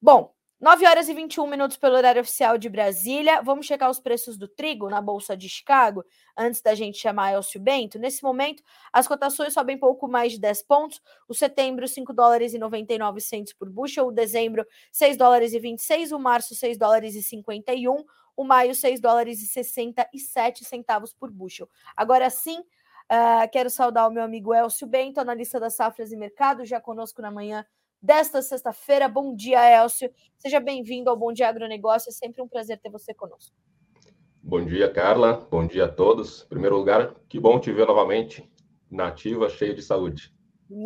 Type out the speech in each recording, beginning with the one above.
Bom, 9 horas e 21 minutos pelo horário oficial de Brasília. Vamos checar os preços do trigo na Bolsa de Chicago antes da gente chamar Elcio Bento. Nesse momento, as cotações sobem pouco mais de 10 pontos. O setembro, 5 dólares e 99 centos por bushel. O dezembro, 6 dólares e 26. O março, 6 dólares e 51. O maio, 6 dólares e 67 centavos por bushel. Agora sim, uh, quero saudar o meu amigo Elcio Bento, analista das safras e mercado, já conosco na manhã desta sexta-feira. Bom dia, Elcio. Seja bem-vindo ao Bom Dia Agronegócio. É sempre um prazer ter você conosco. Bom dia, Carla. Bom dia a todos. Em primeiro lugar, que bom te ver novamente na ativa, cheio de saúde.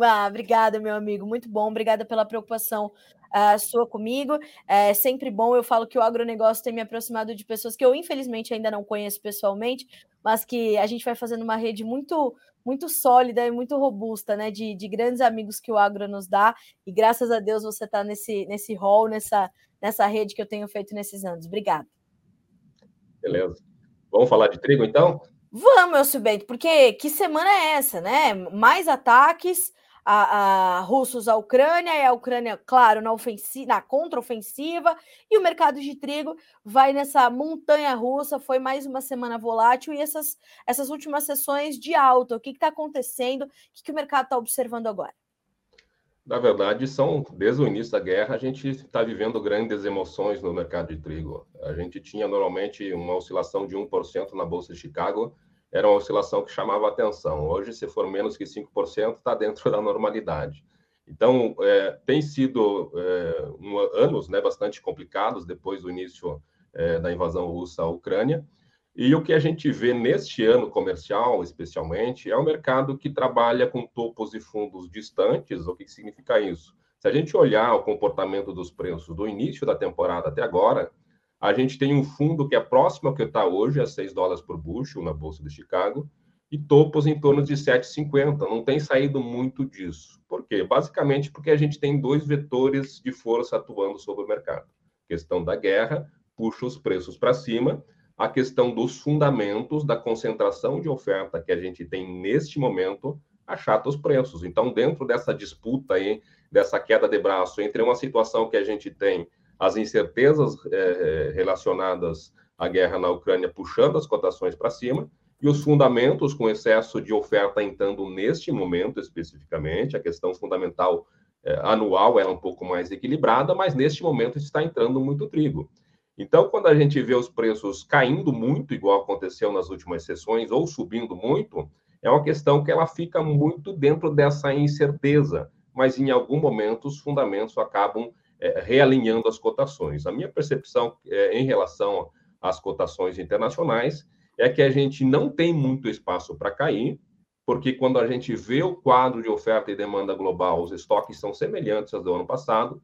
Ah, obrigada, meu amigo. Muito bom. Obrigada pela preocupação uh, sua comigo. É sempre bom. Eu falo que o agronegócio tem me aproximado de pessoas que eu, infelizmente, ainda não conheço pessoalmente, mas que a gente vai fazendo uma rede muito muito sólida e muito robusta, né? De, de grandes amigos que o agro nos dá. E graças a Deus você está nesse, nesse rol, nessa, nessa rede que eu tenho feito nesses anos. Obrigada. Beleza. Vamos falar de trigo, então? Vamos, Elcio Bento, porque que semana é essa, né? Mais ataques, a, a, russos à Ucrânia, e a Ucrânia, claro, na, ofensiva, na contraofensiva, e o mercado de trigo vai nessa montanha russa. Foi mais uma semana volátil e essas, essas últimas sessões de alta. O que está acontecendo? O que, que o mercado está observando agora? Na verdade, são desde o início da guerra a gente está vivendo grandes emoções no mercado de trigo. A gente tinha normalmente uma oscilação de 1% na bolsa de Chicago era uma oscilação que chamava atenção. Hoje, se for menos que 5%, está dentro da normalidade. Então, é, tem sido é, um, anos né, bastante complicados depois do início é, da invasão russa à Ucrânia. E o que a gente vê neste ano comercial, especialmente, é um mercado que trabalha com topos e fundos distantes. O que significa isso? Se a gente olhar o comportamento dos preços do início da temporada até agora, a gente tem um fundo que é próximo ao que está hoje, a 6 dólares por bushel na Bolsa de Chicago, e topos em torno de 7,50. Não tem saído muito disso. Por quê? Basicamente porque a gente tem dois vetores de força atuando sobre o mercado. A questão da guerra puxa os preços para cima, a questão dos fundamentos da concentração de oferta que a gente tem neste momento achata os preços. Então, dentro dessa disputa aí, dessa queda de braço entre uma situação que a gente tem as incertezas é, relacionadas à guerra na Ucrânia puxando as cotações para cima e os fundamentos com excesso de oferta entrando neste momento especificamente, a questão fundamental é, anual é um pouco mais equilibrada, mas neste momento está entrando muito trigo. Então, quando a gente vê os preços caindo muito, igual aconteceu nas últimas sessões, ou subindo muito, é uma questão que ela fica muito dentro dessa incerteza, mas em algum momento os fundamentos acabam é, realinhando as cotações. A minha percepção é, em relação às cotações internacionais é que a gente não tem muito espaço para cair, porque quando a gente vê o quadro de oferta e demanda global, os estoques são semelhantes aos do ano passado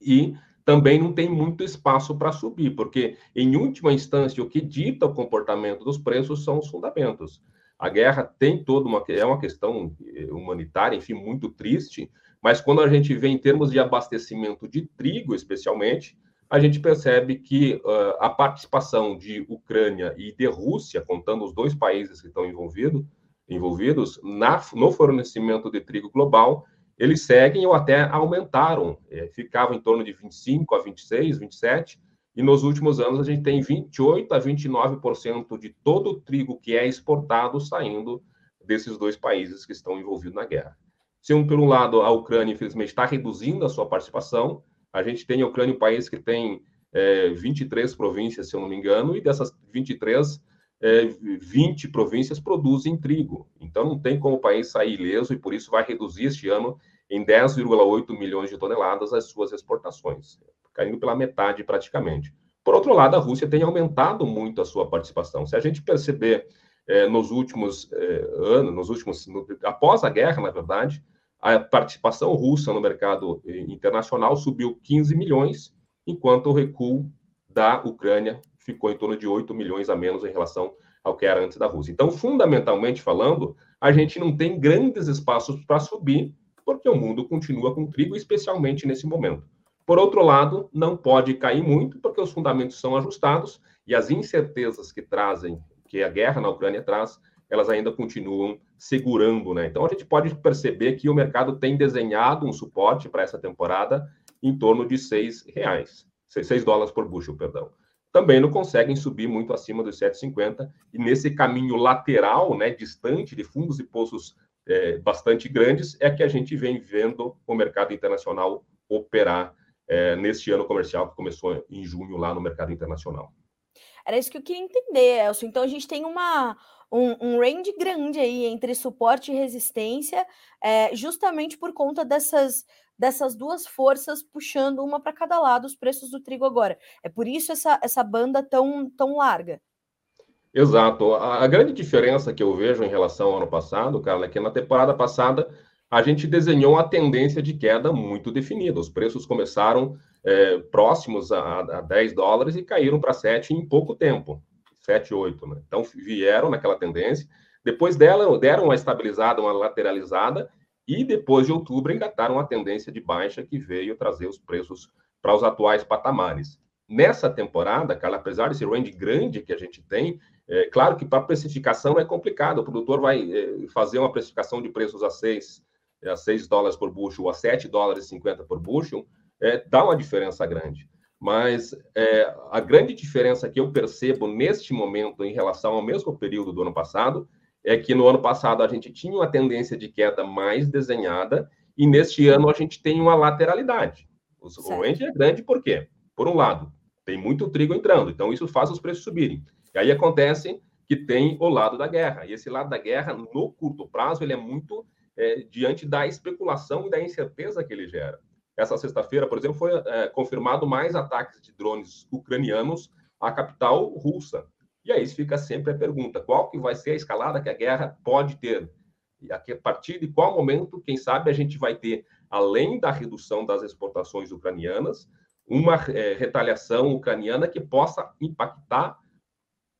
e também não tem muito espaço para subir, porque em última instância o que dita o comportamento dos preços são os fundamentos. A guerra tem toda uma é uma questão humanitária, enfim, muito triste, mas quando a gente vê em termos de abastecimento de trigo, especialmente, a gente percebe que uh, a participação de Ucrânia e de Rússia, contando os dois países que estão envolvido, envolvidos na, no fornecimento de trigo global, eles seguem ou até aumentaram, é, em torno de 25 a 26, 27, e nos últimos anos a gente tem 28 a 29% de todo o trigo que é exportado saindo desses dois países que estão envolvidos na guerra. Se, um, por um lado, a Ucrânia, infelizmente, está reduzindo a sua participação, a gente tem a Ucrânia um país que tem é, 23 províncias, se eu não me engano, e dessas 23, é, 20 províncias produzem trigo. Então, não tem como o país sair ileso e, por isso, vai reduzir este ano em 10,8 milhões de toneladas as suas exportações, caindo pela metade praticamente. Por outro lado, a Rússia tem aumentado muito a sua participação. Se a gente perceber é, nos últimos é, anos, nos últimos, no, após a guerra, na verdade, a participação russa no mercado eh, internacional subiu 15 milhões, enquanto o recuo da Ucrânia ficou em torno de 8 milhões a menos em relação ao que era antes da Rússia. Então, fundamentalmente falando, a gente não tem grandes espaços para subir, porque o mundo continua com trigo, especialmente nesse momento. Por outro lado, não pode cair muito, porque os fundamentos são ajustados e as incertezas que trazem, que a guerra na Ucrânia traz, elas ainda continuam segurando, né? Então a gente pode perceber que o mercado tem desenhado um suporte para essa temporada em torno de 6 reais, 6 dólares por bushel, perdão. Também não conseguem subir muito acima dos 7,50 e nesse caminho lateral, né, distante de fundos e poços é, bastante grandes, é que a gente vem vendo o mercado internacional operar é, neste ano comercial que começou em junho lá no mercado internacional. Era isso que eu queria entender, Elcio. Então a gente tem uma, um, um range grande aí entre suporte e resistência, é, justamente por conta dessas, dessas duas forças puxando uma para cada lado os preços do trigo agora. É por isso essa, essa banda tão, tão larga. Exato. A, a grande diferença que eu vejo em relação ao ano passado, Carla, é que na temporada passada a gente desenhou uma tendência de queda muito definida. Os preços começaram é, próximos a, a 10 dólares e caíram para 7 em pouco tempo. 7, 8, né? Então vieram naquela tendência, depois dela deram uma estabilizada, uma lateralizada, e depois de outubro engataram uma tendência de baixa que veio trazer os preços para os atuais patamares. Nessa temporada, cara, apesar desse range grande que a gente tem, é claro que para precificação é complicado. O produtor vai é, fazer uma precificação de preços a 6, a 6 dólares por bushel ou a 7 dólares e 50 por bushel, é, dá uma diferença grande. Mas é, a grande diferença que eu percebo neste momento em relação ao mesmo período do ano passado é que no ano passado a gente tinha uma tendência de queda mais desenhada e neste ano a gente tem uma lateralidade. O range é grande por quê? Por um lado, tem muito trigo entrando, então isso faz os preços subirem. E aí acontece que tem o lado da guerra. E esse lado da guerra, no curto prazo, ele é muito é, diante da especulação e da incerteza que ele gera. Essa sexta-feira, por exemplo, foi é, confirmado mais ataques de drones ucranianos à capital russa. E aí fica sempre a pergunta: qual que vai ser a escalada que a guerra pode ter? E a partir de qual momento, quem sabe, a gente vai ter, além da redução das exportações ucranianas, uma é, retaliação ucraniana que possa impactar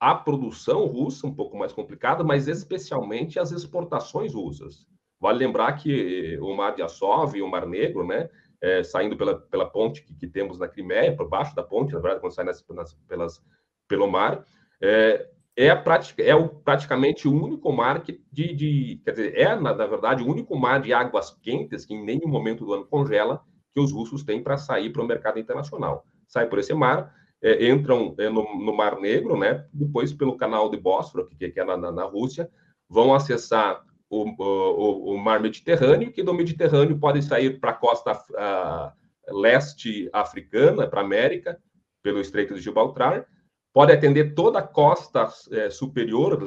a produção russa, um pouco mais complicada, mas especialmente as exportações russas. Vale lembrar que o Mar de Azov e o Mar Negro, né, é, saindo pela, pela ponte que, que, temos na Crimeia, por baixo da ponte, na verdade, quando sai nas, nas, pelas, pelo mar, é, é, é o, praticamente o único mar que, de, de, quer dizer, é, na, na, verdade, o único mar de águas quentes que em nenhum momento do ano congela, que os russos têm para sair para o mercado internacional. Sai por esse mar, é, entram é, no, no, Mar Negro, né? depois pelo canal de Bósforo, que, que é na, na, na Rússia, vão acessar o, o, o, mar Mediterrâneo, que do Mediterrâneo pode sair para a costa uh, leste africana, para a América, pelo Estreito de Gibraltar, pode atender toda a costa eh, superior,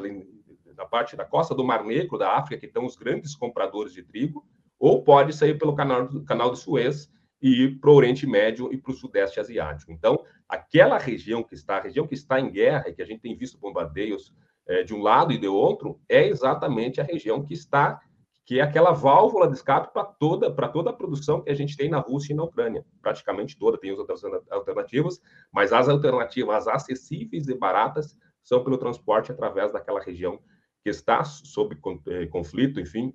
da parte da costa do Mar Negro, da África, que estão os grandes compradores de trigo, ou pode sair pelo canal, canal de Suez e ir para o Oriente Médio e para o Sudeste Asiático. Então, aquela região que está, a região que está em guerra, e que a gente tem visto bombardeios é, de um lado e de outro, é exatamente a região que está, que é aquela válvula de escape para toda, toda a produção que a gente tem na Rússia e na Ucrânia, praticamente toda, tem outras alternativas, mas as alternativas acessíveis e baratas são pelo transporte através daquela região que está sob é, conflito, enfim.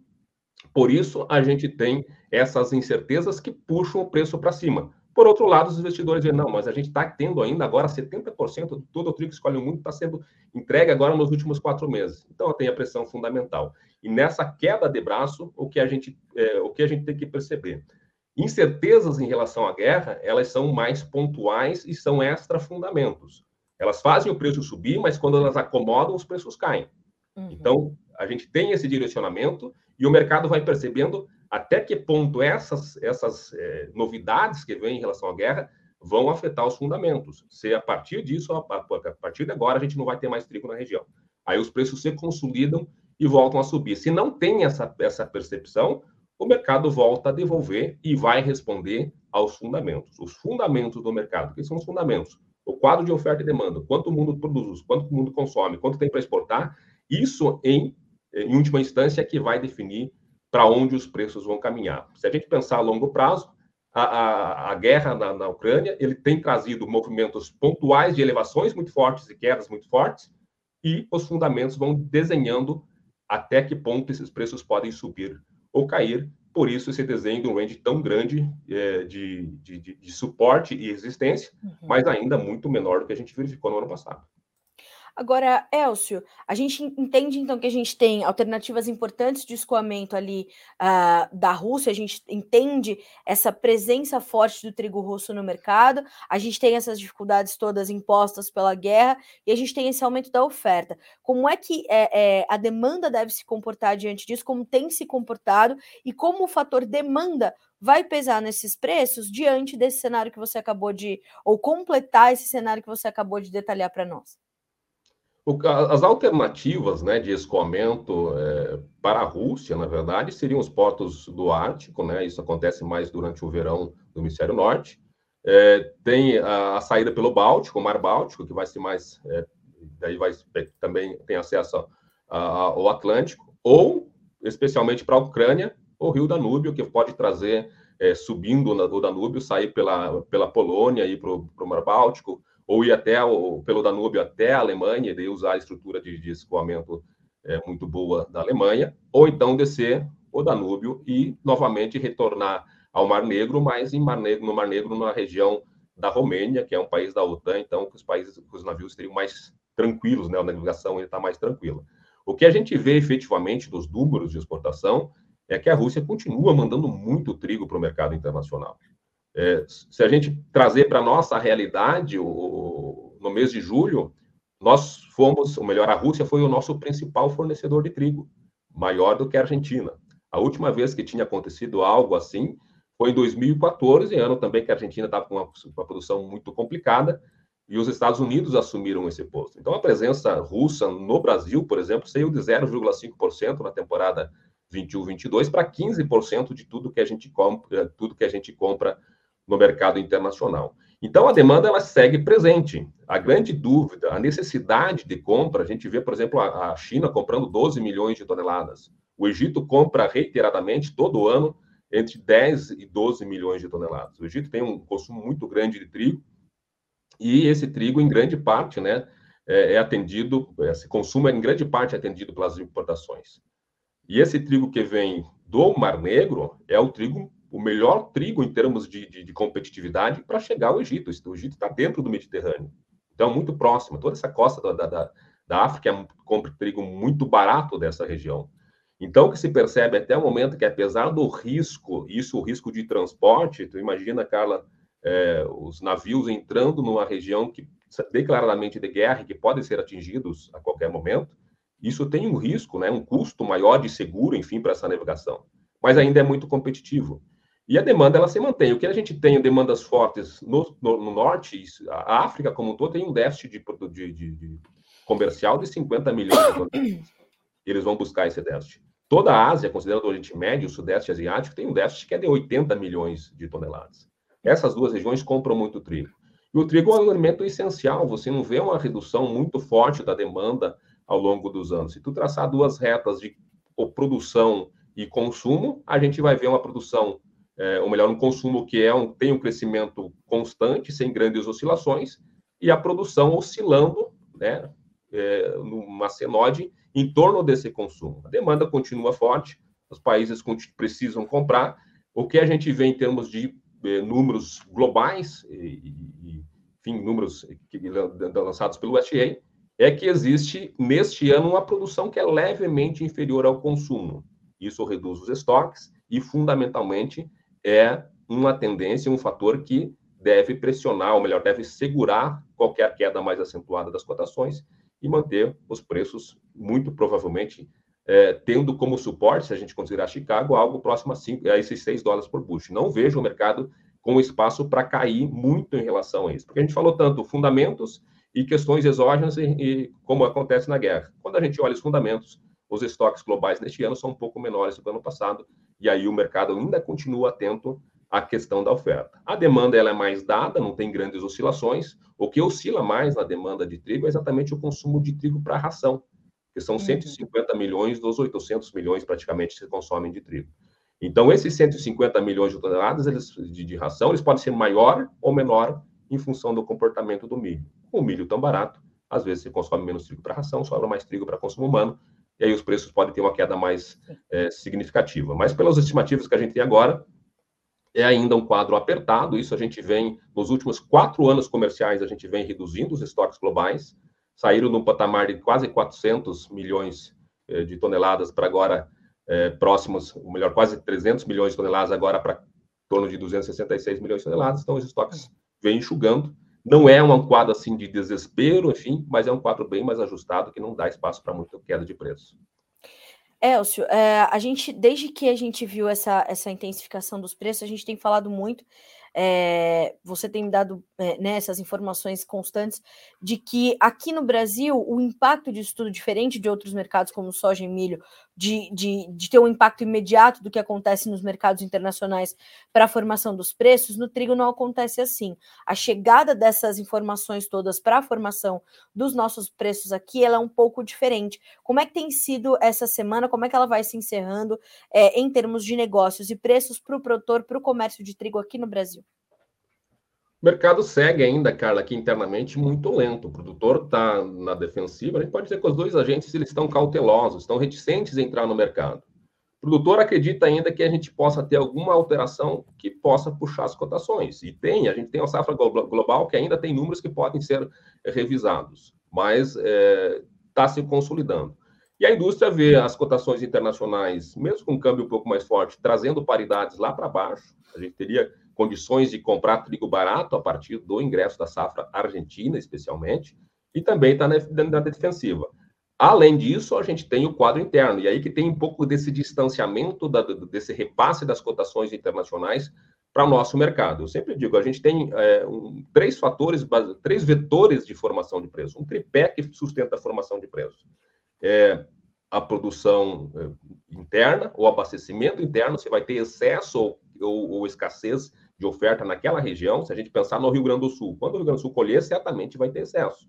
Por isso, a gente tem essas incertezas que puxam o preço para cima. Por outro lado, os investidores dizem, não, mas a gente está tendo ainda agora 70% de todo o trigo que escolhe o mundo está sendo entregue agora nos últimos quatro meses. Então, tem a pressão fundamental. E nessa queda de braço, o que a gente, é, o que a gente tem que perceber? Incertezas em relação à guerra, elas são mais pontuais e são extra fundamentos. Elas fazem o preço subir, mas quando elas acomodam, os preços caem. Uhum. Então, a gente tem esse direcionamento e o mercado vai percebendo até que ponto essas, essas é, novidades que vêm em relação à guerra vão afetar os fundamentos. Se a partir disso, a, a partir de agora, a gente não vai ter mais trigo na região. Aí os preços se consolidam e voltam a subir. Se não tem essa, essa percepção, o mercado volta a devolver e vai responder aos fundamentos. Os fundamentos do mercado, que são os fundamentos? O quadro de oferta e demanda, quanto o mundo produz, quanto o mundo consome, quanto tem para exportar, isso, em, em última instância, é que vai definir para onde os preços vão caminhar. Se a gente pensar a longo prazo, a, a, a guerra na, na, Ucrânia ele tem trazido movimentos pontuais de elevações muito fortes e quedas muito fortes, e os fundamentos vão desenhando até que ponto esses preços podem subir ou cair. Por isso, esse desenho de um range tão grande é, de, de, de, suporte e resistência, uhum. mas ainda muito menor do que a gente verificou no ano passado. Agora, Elcio, a gente entende então que a gente tem alternativas importantes de escoamento ali uh, da Rússia, a gente entende essa presença forte do trigo russo no mercado, a gente tem essas dificuldades todas impostas pela guerra e a gente tem esse aumento da oferta. Como é que é, é, a demanda deve se comportar diante disso? Como tem se comportado e como o fator demanda vai pesar nesses preços diante desse cenário que você acabou de, ou completar esse cenário que você acabou de detalhar para nós? As alternativas né, de escoamento é, para a Rússia, na verdade, seriam os portos do Ártico, né? Isso acontece mais durante o verão do hemisfério norte. É, tem a, a, saída pelo Báltico, o Mar Báltico, que vai ser mais, é, daí vai também tem acesso a, a, ao Atlântico, ou especialmente para a Ucrânia, o Rio Danúbio, que pode trazer é, subindo o Danúbio, sair pela, pela Polônia e para o Mar Báltico, ou ir até o, pelo Danúbio até a Alemanha, e daí usar a estrutura de, de escoamento é, muito boa da Alemanha, ou então descer o Danúbio e novamente retornar ao Mar Negro, mas em Mar Negro, no Mar Negro, na região da Romênia, que é um país da OTAN, então que os países, os navios estariam mais tranquilos, né? A navegação está mais tranquila. O que a gente vê efetivamente dos números de exportação é que a Rússia continua mandando muito trigo para o mercado internacional. É, se a gente trazer para a nossa realidade, o, no mês de julho, nós fomos, ou melhor, a Rússia foi o nosso principal fornecedor de trigo, maior do que a Argentina. A última vez que tinha acontecido algo assim foi em 2014, ano também que a Argentina estava com uma, uma produção muito complicada, e os Estados Unidos assumiram esse posto. Então, a presença russa no Brasil, por exemplo, saiu de 0,5% na temporada 21-22 para 15% de tudo que a gente compra, tudo que a gente compra no mercado internacional. Então, a demanda ela segue presente. A grande dúvida, a necessidade de compra, a gente vê, por exemplo, a, China comprando 12 milhões de toneladas. O Egito compra reiteradamente, todo ano, entre 10 e 12 milhões de toneladas. O Egito tem um consumo muito grande de trigo, e esse trigo, em grande parte, né, é, é atendido, esse consumo é em grande parte atendido pelas importações. E esse trigo que vem do Mar Negro é o trigo o melhor trigo em termos de, de, de competitividade para chegar ao Egito. O Egito está dentro do Mediterrâneo, então muito próximo. Toda essa costa da, da, da África é, compra trigo muito barato dessa região. Então, o que se percebe até o momento é que, apesar do risco, isso, o risco de transporte, tu imagina, Carla, é, os navios entrando numa região que declaradamente de guerra que podem ser atingidos a qualquer momento, isso tem um risco, né, um custo maior de seguro, enfim, para essa navegação. Mas ainda é muito competitivo. E a demanda ela se mantém. O que a gente tem demandas fortes no, no, no norte, a África como um todo tem um déficit de, de, de, de comercial de 50 milhões de. Eles vão buscar esse déficit. Toda a Ásia, considerando o Oriente Médio, o Sudeste Asiático, tem um déficit que é de 80 milhões de toneladas. Essas duas regiões compram muito trigo. E o trigo é um alimento essencial, você não vê uma redução muito forte da demanda ao longo dos anos. Se tu traçar duas retas de produção e consumo, a gente vai ver uma produção é, ou melhor, um consumo que é um, tem um crescimento constante, sem grandes oscilações, e a produção oscilando, né, é, numa senoide, em torno desse consumo. A demanda continua forte, os países precisam comprar. O que a gente vê em termos de é, números globais, e, e, enfim, números que, lançados pelo USDA, é que existe, neste ano, uma produção que é levemente inferior ao consumo. Isso reduz os estoques e, fundamentalmente, é uma tendência, um fator que deve pressionar, ou melhor, deve segurar qualquer queda mais acentuada das cotações e manter os preços, muito provavelmente, é, tendo como suporte, se a gente considerar Chicago, algo próximo a, cinco, a esses 6 dólares por bushel. Não vejo o mercado com espaço para cair muito em relação a isso, porque a gente falou tanto fundamentos e questões exógenas e, e como acontece na guerra. Quando a gente olha os fundamentos, os estoques globais neste ano são um pouco menores do que ano passado, e aí o mercado ainda continua atento à questão da oferta. A demanda ela é mais dada, não tem grandes oscilações. O que oscila mais na demanda de trigo é exatamente o consumo de trigo para ração, que são 150 uhum. milhões dos 800 milhões praticamente que se consomem de trigo. Então, esses 150 milhões de toneladas eles, de, de ração, eles podem ser maior ou menor em função do comportamento do milho. O milho tão barato, às vezes se consome menos trigo para ração, sobra mais trigo para consumo humano, e aí os preços podem ter uma queda mais é, significativa. Mas pelas estimativas que a gente tem agora, é ainda um quadro apertado. Isso a gente vem, nos últimos quatro anos comerciais, a gente vem reduzindo os estoques globais. saíram num patamar de quase 400 milhões eh, de toneladas para agora eh, próximos, ou melhor, quase 300 milhões de toneladas agora para torno de 266 milhões de toneladas. Então, os estoques vêm enxugando. Não é um quadro assim de desespero, enfim, mas é um quadro bem mais ajustado que não dá espaço para muita queda de preço. Elcio, é, a gente, desde que a gente viu essa, essa intensificação dos preços, a gente tem falado muito é, você tem me dado é, né, essas informações constantes de que aqui no Brasil o impacto disso tudo, diferente de outros mercados como soja e milho, de, de, de ter um impacto imediato do que acontece nos mercados internacionais para a formação dos preços, no trigo não acontece assim. A chegada dessas informações todas para a formação dos nossos preços aqui, ela é um pouco diferente. Como é que tem sido essa semana? Como é que ela vai se encerrando é, em termos de negócios e preços para o produtor, para o comércio de trigo aqui no Brasil? O mercado segue ainda, Carla, aqui internamente muito lento. O produtor está na defensiva. A gente pode dizer que os dois agentes eles estão cautelosos, estão reticentes a entrar no mercado. O produtor acredita ainda que a gente possa ter alguma alteração que possa puxar as cotações. E tem, a gente tem uma safra global que ainda tem números que podem ser revisados, mas está é, tá se consolidando. E a indústria vê as cotações internacionais, mesmo com um câmbio um pouco mais forte, trazendo paridades lá para baixo. A gente teria condições de comprar trigo barato a partir do ingresso da safra argentina, especialmente, e também está na, na defensiva. Além disso, a gente tem o quadro interno, e aí que tem um pouco desse distanciamento, da, desse repasse das cotações internacionais para o nosso mercado. Eu sempre digo, a gente tem é, um, três fatores, três vetores de formação de preço, um tripé que sustenta a formação de preço. É, a produção é, interna, o abastecimento interno, você vai ter excesso ou, ou, ou escassez de oferta naquela região, se a gente pensar no Rio Grande do Sul, quando o Rio Grande do Sul colher, certamente vai ter excesso.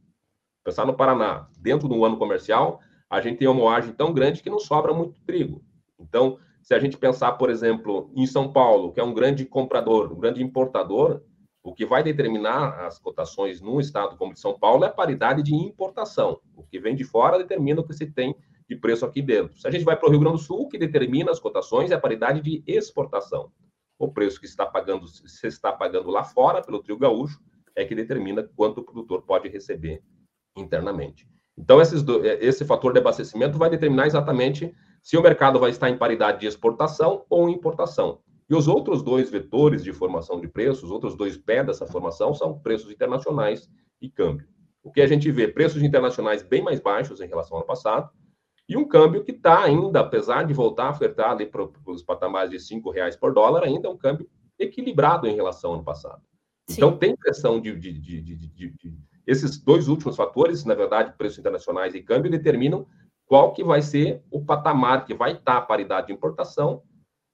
Pensar no Paraná, dentro do ano comercial, a gente tem uma moagem tão grande que não sobra muito trigo. Então, se a gente pensar, por exemplo, em São Paulo, que é um grande comprador, um grande importador, o que vai determinar as cotações num estado como de São Paulo é a paridade de importação. O que vem de fora determina o que se tem de preço aqui dentro. Se a gente vai para o Rio Grande do Sul, o que determina as cotações é a paridade de exportação o preço que está pagando, se está pagando lá fora pelo trio gaúcho, é que determina quanto o produtor pode receber internamente. Então, do, é, esse fator de abastecimento vai determinar exatamente se o mercado vai estar em paridade de exportação ou importação. E os outros dois vetores de formação de preços, os outros dois pés dessa formação, são preços internacionais e câmbio. O que a gente vê, preços internacionais bem mais baixos em relação ao ano passado, e um câmbio que está ainda, apesar de voltar a flertar ali para os patamares de cinco reais por dólar, ainda é um câmbio equilibrado em relação ao ano passado. Sim. Então, tem pressão de, de, de, de, Esses dois últimos fatores, na verdade, preços internacionais e câmbio, determinam qual que vai ser o patamar que vai estar tá a paridade de importação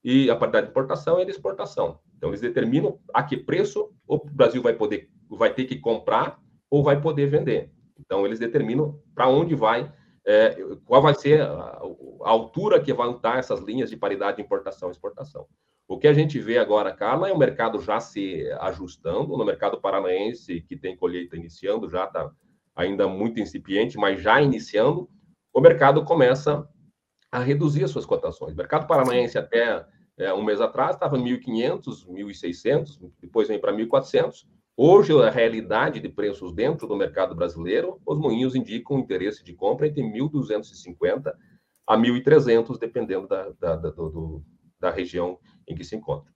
e a paridade de importação e de exportação. Então, eles determinam a que preço o Brasil vai poder, vai ter que comprar ou vai poder vender. Então, eles determinam para onde vai é, qual vai ser a, a, altura que vão estar essas linhas de paridade de importação e exportação. O que a gente vê agora, Carla, é o mercado já se ajustando, no mercado paranaense, que tem colheita iniciando, já está ainda muito incipiente, mas já iniciando, o mercado começa a reduzir as suas cotações. O mercado paranaense até é, um mês atrás estava 1.500, 1.600, depois vem para 1.400, Hoje, a realidade de preços dentro do mercado brasileiro, os moinhos indicam interesse de compra entre 1.250 a 1.300, dependendo da, da, da, do, da região em que se encontra.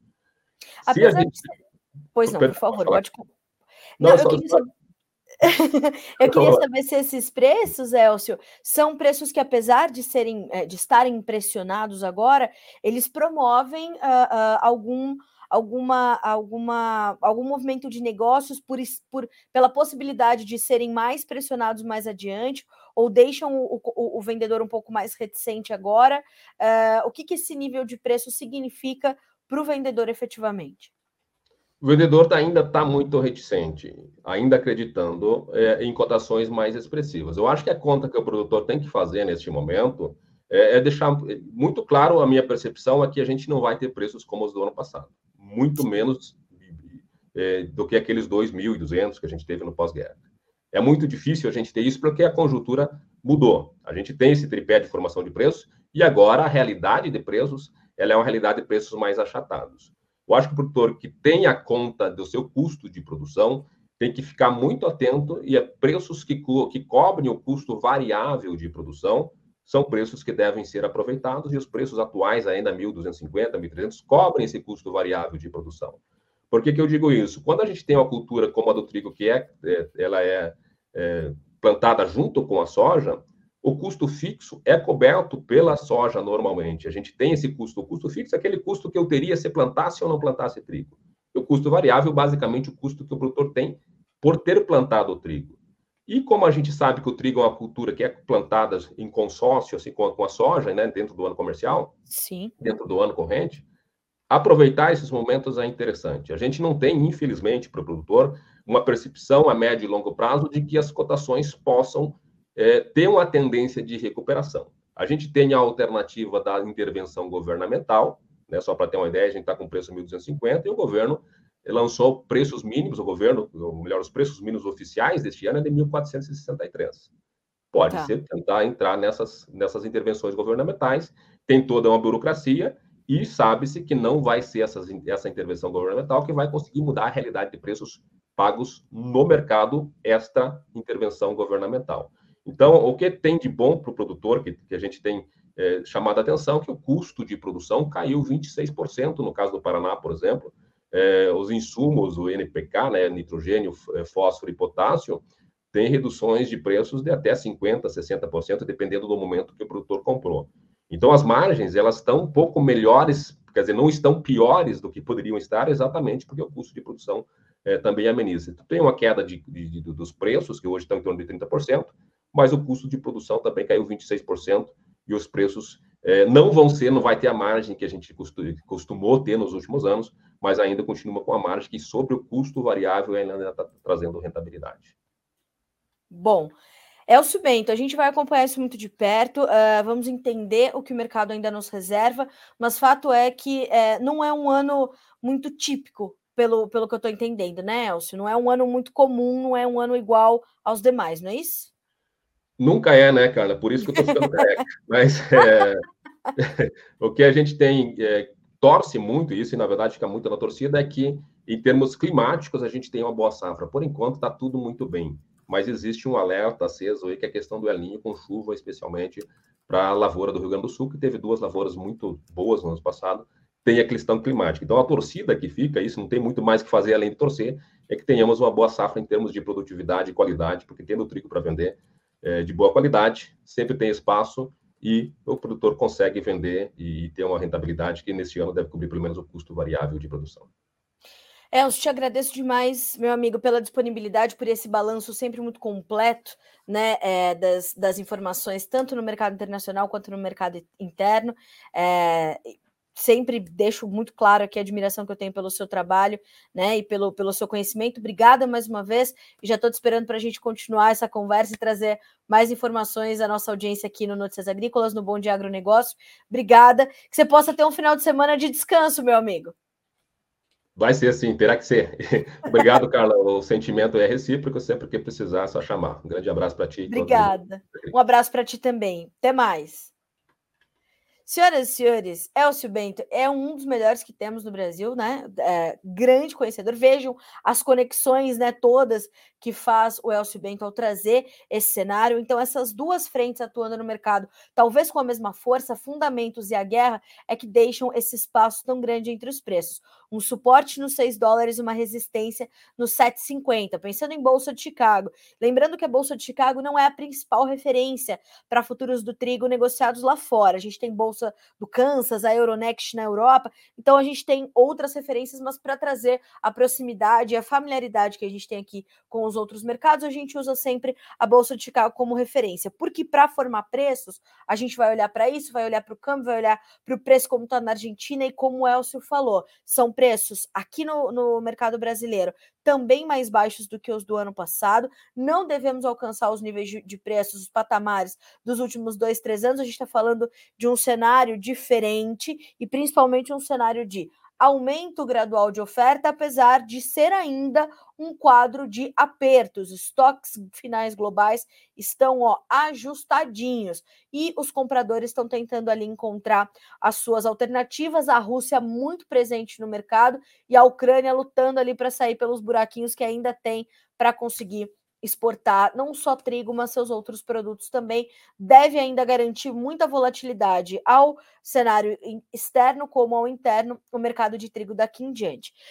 Apesar gente... de... Pois não, por favor, pode... Não, não, eu, queria saber... eu queria saber se esses preços, Elcio, são preços que, apesar de serem, eh, de estarem impressionados agora, eles promovem uh, uh, algum alguma, alguma, algum movimento de negócios por, por, pela possibilidade de serem mais pressionados mais adiante, ou deixam o, o, o vendedor um pouco mais reticente agora? Uh, o que, que esse nível de preço significa para o vendedor efetivamente? O vendedor ainda está muito reticente, ainda acreditando é, em cotações mais expressivas. Eu acho que a conta que o produtor tem que fazer neste momento é, é deixar muito claro a minha percepção é que a gente não vai ter preços como os do ano passado muito menos é, do que aqueles 2.200 que a gente teve no pós-guerra. É muito difícil a gente ter isso porque a conjuntura mudou. A gente tem esse tripé de formação de preços e agora a realidade de preços ela é uma realidade de preços mais achatados. Eu acho que o produtor que tem a conta do seu custo de produção, tem que ficar muito atento e é preços que, co que cobrem o custo variável de produção são preços que devem ser aproveitados e os preços atuais, ainda 1.250, 1.300, cobrem esse custo variável de produção. Por que, que eu digo isso? Quando a gente tem uma cultura como a do trigo, que é, é ela é, é plantada junto com a soja, o custo fixo é coberto pela soja normalmente. A gente tem esse custo. O custo fixo é aquele custo que eu teria se plantasse ou não plantasse trigo. E o custo variável, basicamente, o custo que o produtor tem por ter plantado o trigo. E como a gente sabe que o trigo é uma cultura que é plantada em consórcio assim, com, a, com a soja, né, dentro do ano comercial, Sim. dentro do ano corrente, aproveitar esses momentos é interessante. A gente não tem, infelizmente, para o produtor, uma percepção a médio e longo prazo de que as cotações possam é, ter uma tendência de recuperação. A gente tem a alternativa da intervenção governamental, né, só para ter uma ideia, a gente está com preço 1.250 e o governo lançou preços mínimos, o governo, ou melhor, os preços mínimos oficiais deste ano é de 1.463. Pode tá. ser tentar entrar nessas, nessas intervenções governamentais, tem toda uma burocracia e sabe-se que não vai ser essas, essa intervenção governamental que vai conseguir mudar a realidade de preços pagos no mercado esta intervenção governamental. Então, o que tem de bom para o produtor, que, que, a gente tem é, chamado a atenção, que o custo de produção caiu 26%, no caso do Paraná, por exemplo, é, os insumos, o NPK, né, nitrogênio, é, fósforo e potássio, tem reduções de preços de até 50%, 60%, dependendo do momento que o produtor comprou. Então, as margens, elas estão um pouco melhores, quer dizer, não estão piores do que poderiam estar, exatamente porque o custo de produção é, também ameniza. Então, tem uma queda de, de, dos preços, que hoje estão em torno de 30%, mas o custo de produção também caiu 26%, e os preços é, não vão ser, não vai ter a margem que a gente costumou ter nos últimos anos, mas ainda continua com a margem que sobre o custo variável ainda está trazendo rentabilidade. Bom, Elcio Bento, a gente vai acompanhar isso muito de perto, uh, vamos entender o que o mercado ainda nos reserva, mas fato é que uh, não é um ano muito típico, pelo, pelo que eu estou entendendo, né, Elcio? Não é um ano muito comum, não é um ano igual aos demais, não é isso? Nunca é, né, Carla? Por isso que eu estou ficando careca. Mas é, o que a gente tem é, torce muito isso, e na verdade fica muito na torcida, é que, em termos climáticos, a gente tem uma boa safra. Por enquanto, está tudo muito bem. Mas existe um alerta aceso aí, que é a questão do El com chuva, especialmente para a lavoura do Rio Grande do Sul, que teve duas lavouras muito boas no ano passado, tem a questão climática. Então, a torcida que fica, isso não tem muito mais que fazer além de torcer, é que tenhamos uma boa safra em termos de produtividade e qualidade, porque tendo trigo para vender é, de boa qualidade, sempre tem espaço e o produtor consegue vender e ter uma rentabilidade que neste ano deve cobrir pelo menos o custo variável de produção. Elcio, te agradeço demais, meu amigo, pela disponibilidade, por esse balanço sempre muito completo né, é, das, das informações, tanto no mercado internacional quanto no mercado interno. É, sempre deixo muito claro aqui a admiração que eu tenho pelo seu trabalho, né, e pelo, pelo seu conhecimento. Obrigada mais uma vez, e já estou te esperando para a gente continuar essa conversa e trazer mais informações à nossa audiência aqui no Notícias Agrícolas, no Bom Dia Agronegócio. Obrigada, que você possa ter um final de semana de descanso, meu amigo. Vai ser assim, terá que ser. Obrigado, Carla. O sentimento é recíproco, sempre que precisar, é só chamar. Um grande abraço para ti. Obrigada. Um abraço para ti também. Até mais. Senhoras e senhores, Elcio Bento é um dos melhores que temos no Brasil, né? É, grande conhecedor. Vejam as conexões, né? Todas que faz o Elcio Bento ao trazer esse cenário. Então, essas duas frentes atuando no mercado, talvez com a mesma força, fundamentos e a guerra, é que deixam esse espaço tão grande entre os preços. Um suporte nos 6 dólares, uma resistência nos 7,50. Pensando em Bolsa de Chicago. Lembrando que a Bolsa de Chicago não é a principal referência para futuros do trigo negociados lá fora. A gente tem Bolsa do Kansas, a Euronext na Europa. Então, a gente tem outras referências, mas para trazer a proximidade e a familiaridade que a gente tem aqui com os outros mercados, a gente usa sempre a Bolsa de Chicago como referência, porque para formar preços, a gente vai olhar para isso, vai olhar para o câmbio, vai olhar para o preço como está na Argentina e como o Elcio falou, são preços aqui no, no mercado brasileiro também mais baixos do que os do ano passado. Não devemos alcançar os níveis de, de preços, os patamares dos últimos dois, três anos. A gente está falando de um cenário diferente e principalmente um cenário de aumento gradual de oferta, apesar de ser ainda um quadro de apertos. Estoques finais globais estão ó, ajustadinhos e os compradores estão tentando ali encontrar as suas alternativas. A Rússia muito presente no mercado e a Ucrânia lutando ali para sair pelos buraquinhos que ainda tem para conseguir exportar não só trigo, mas seus outros produtos também, deve ainda garantir muita volatilidade ao cenário externo como ao interno, o mercado de trigo daqui em diante.